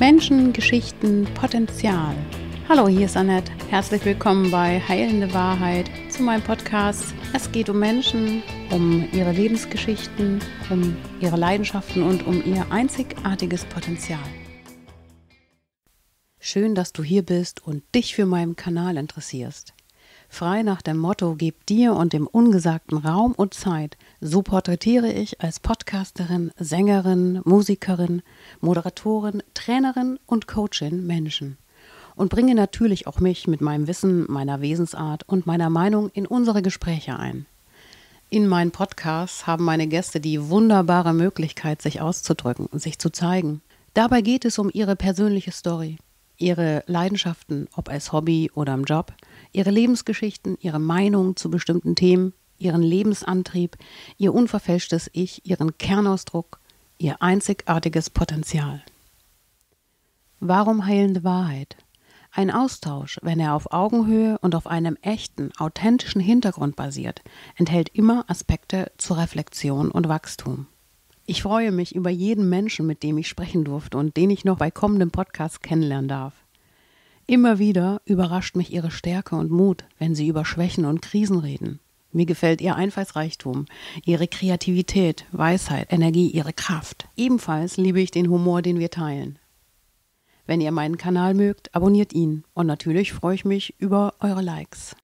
Menschen, Geschichten, Potenzial. Hallo, hier ist Annette. Herzlich willkommen bei Heilende Wahrheit zu meinem Podcast. Es geht um Menschen, um ihre Lebensgeschichten, um ihre Leidenschaften und um ihr einzigartiges Potenzial. Schön, dass du hier bist und dich für meinen Kanal interessierst. Frei nach dem Motto Gib dir und dem Ungesagten Raum und Zeit, so porträtiere ich als Podcasterin, Sängerin, Musikerin, Moderatorin, Trainerin und Coachin Menschen und bringe natürlich auch mich mit meinem Wissen, meiner Wesensart und meiner Meinung in unsere Gespräche ein. In meinen Podcasts haben meine Gäste die wunderbare Möglichkeit, sich auszudrücken sich zu zeigen. Dabei geht es um ihre persönliche Story, ihre Leidenschaften, ob als Hobby oder im Job, ihre Lebensgeschichten, ihre Meinung zu bestimmten Themen, ihren Lebensantrieb, ihr unverfälschtes Ich, ihren Kernausdruck, ihr einzigartiges Potenzial. Warum heilende Wahrheit? Ein Austausch, wenn er auf Augenhöhe und auf einem echten, authentischen Hintergrund basiert, enthält immer Aspekte zur Reflexion und Wachstum. Ich freue mich über jeden Menschen, mit dem ich sprechen durfte und den ich noch bei kommenden Podcasts kennenlernen darf. Immer wieder überrascht mich ihre Stärke und Mut, wenn sie über Schwächen und Krisen reden. Mir gefällt ihr Einfallsreichtum, ihre Kreativität, Weisheit, Energie, ihre Kraft. Ebenfalls liebe ich den Humor, den wir teilen. Wenn ihr meinen Kanal mögt, abonniert ihn und natürlich freue ich mich über eure Likes.